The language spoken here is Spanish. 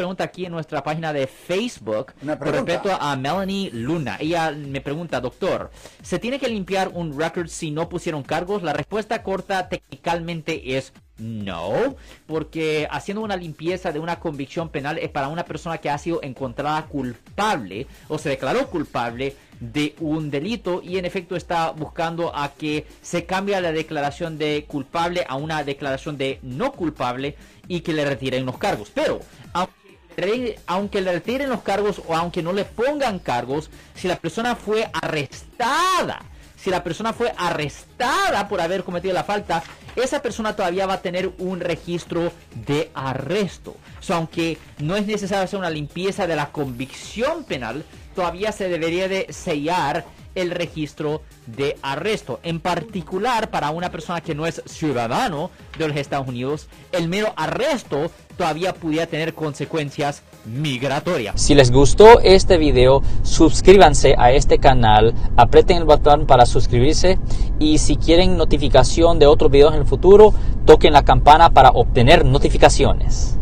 pregunta aquí en nuestra página de Facebook con respecto a Melanie Luna. Ella me pregunta, doctor, ¿se tiene que limpiar un record si no pusieron cargos? La respuesta corta técnicamente es no, porque haciendo una limpieza de una convicción penal es para una persona que ha sido encontrada culpable o se declaró culpable de un delito y en efecto está buscando a que se cambie la declaración de culpable a una declaración de no culpable y que le retiren los cargos. Pero aunque aunque le retiren los cargos o aunque no le pongan cargos, si la persona fue arrestada, si la persona fue arrestada por haber cometido la falta, esa persona todavía va a tener un registro de arresto. Aunque no es necesario hacer una limpieza de la convicción penal, todavía se debería de sellar el registro de arresto. En particular, para una persona que no es ciudadano de los Estados Unidos, el mero arresto todavía pudiera tener consecuencias migratorias. Si les gustó este video, suscríbanse a este canal, aprieten el botón para suscribirse y si quieren notificación de otros videos en el futuro, toquen la campana para obtener notificaciones.